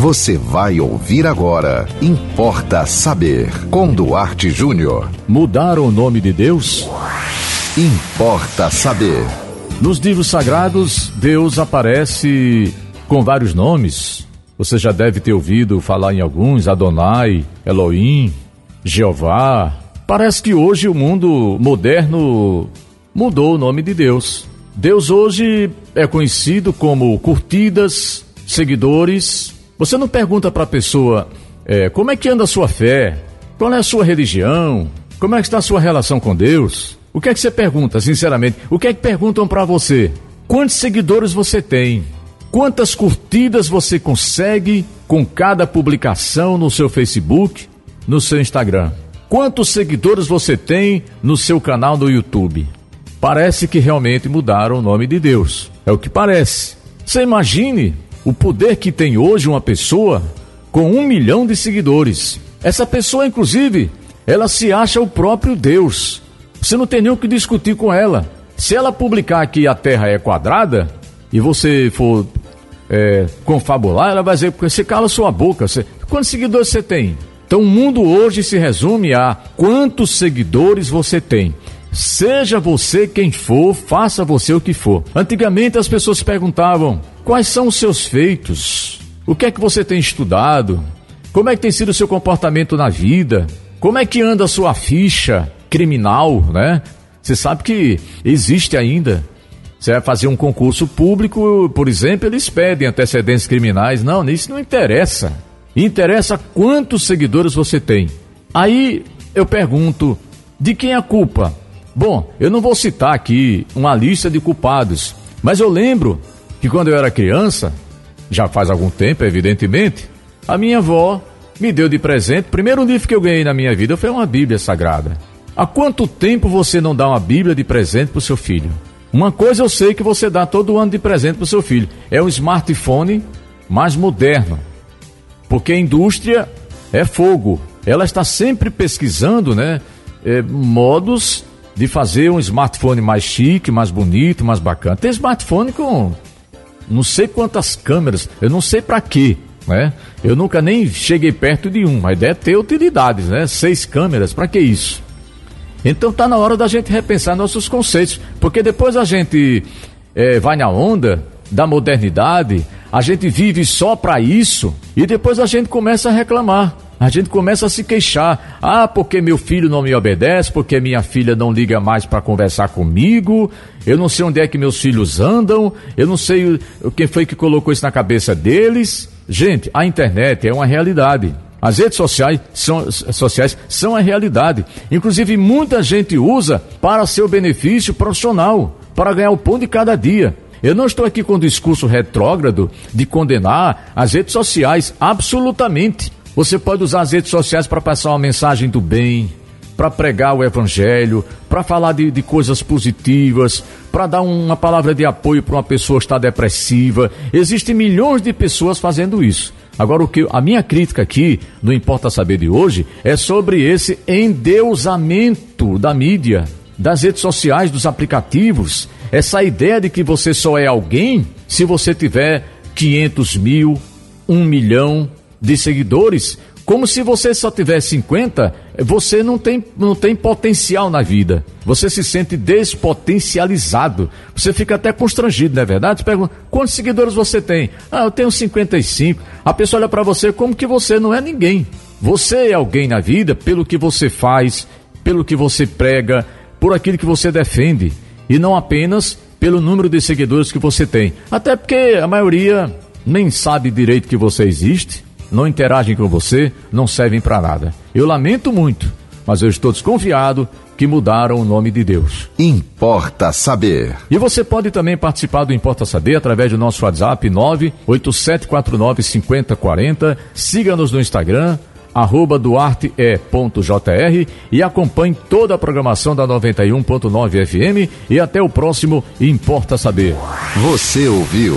Você vai ouvir agora. Importa saber. Com Duarte Júnior. Mudaram o nome de Deus? Importa saber. Nos livros sagrados, Deus aparece com vários nomes. Você já deve ter ouvido falar em alguns: Adonai, Elohim, Jeová. Parece que hoje o mundo moderno mudou o nome de Deus. Deus hoje é conhecido como curtidas, seguidores, você não pergunta para a pessoa é, como é que anda a sua fé, qual é a sua religião, como é que está a sua relação com Deus. O que é que você pergunta, sinceramente? O que é que perguntam para você? Quantos seguidores você tem? Quantas curtidas você consegue com cada publicação no seu Facebook, no seu Instagram? Quantos seguidores você tem no seu canal no YouTube? Parece que realmente mudaram o nome de Deus. É o que parece. Você imagine o poder que tem hoje uma pessoa com um milhão de seguidores. Essa pessoa, inclusive, ela se acha o próprio Deus. Você não tem nem o que discutir com ela. Se ela publicar que a Terra é quadrada e você for é, confabular, ela vai dizer, você cala sua boca. Você, quantos seguidores você tem? Então o mundo hoje se resume a quantos seguidores você tem. Seja você quem for, faça você o que for. Antigamente as pessoas perguntavam: quais são os seus feitos? O que é que você tem estudado? Como é que tem sido o seu comportamento na vida? Como é que anda a sua ficha criminal, né? Você sabe que existe ainda. Você vai fazer um concurso público, por exemplo, eles pedem antecedentes criminais. Não, isso não interessa. Interessa quantos seguidores você tem. Aí eu pergunto: de quem é a culpa? Bom, eu não vou citar aqui uma lista de culpados, mas eu lembro que quando eu era criança, já faz algum tempo, evidentemente, a minha avó me deu de presente. O primeiro livro que eu ganhei na minha vida foi uma Bíblia Sagrada. Há quanto tempo você não dá uma Bíblia de presente para o seu filho? Uma coisa eu sei que você dá todo ano de presente para o seu filho: é um smartphone mais moderno. Porque a indústria é fogo. Ela está sempre pesquisando, né? É, modos de fazer um smartphone mais chique, mais bonito, mais bacana. Tem smartphone com não sei quantas câmeras, eu não sei para quê, né? Eu nunca nem cheguei perto de um, mas deve ter utilidades, né? Seis câmeras, para que isso? Então tá na hora da gente repensar nossos conceitos, porque depois a gente é, vai na onda da modernidade, a gente vive só para isso e depois a gente começa a reclamar. A gente começa a se queixar. Ah, porque meu filho não me obedece, porque minha filha não liga mais para conversar comigo. Eu não sei onde é que meus filhos andam. Eu não sei quem foi que colocou isso na cabeça deles. Gente, a internet é uma realidade. As redes sociais são, sociais são a realidade. Inclusive, muita gente usa para seu benefício profissional, para ganhar o pão de cada dia. Eu não estou aqui com o discurso retrógrado de condenar as redes sociais, absolutamente. Você pode usar as redes sociais para passar uma mensagem do bem, para pregar o evangelho, para falar de, de, coisas positivas, para dar uma palavra de apoio para uma pessoa que está depressiva. Existem milhões de pessoas fazendo isso. Agora, o que a minha crítica aqui, não importa saber de hoje, é sobre esse endeusamento da mídia, das redes sociais, dos aplicativos. Essa ideia de que você só é alguém se você tiver 500 mil, 1 milhão, de seguidores, como se você só tiver 50, você não tem, não tem potencial na vida. Você se sente despotencializado. Você fica até constrangido, não é verdade? Você pergunta, quantos seguidores você tem? Ah, eu tenho 55. A pessoa olha para você como que você não é ninguém. Você é alguém na vida pelo que você faz, pelo que você prega, por aquilo que você defende. E não apenas pelo número de seguidores que você tem. Até porque a maioria nem sabe direito que você existe não interagem com você, não servem para nada. Eu lamento muito, mas eu estou desconfiado que mudaram o nome de Deus. Importa saber. E você pode também participar do Importa Saber através do nosso WhatsApp 987495040. Siga-nos no Instagram, arroba duarte.jr e acompanhe toda a programação da 91.9 FM e até o próximo Importa Saber. Você ouviu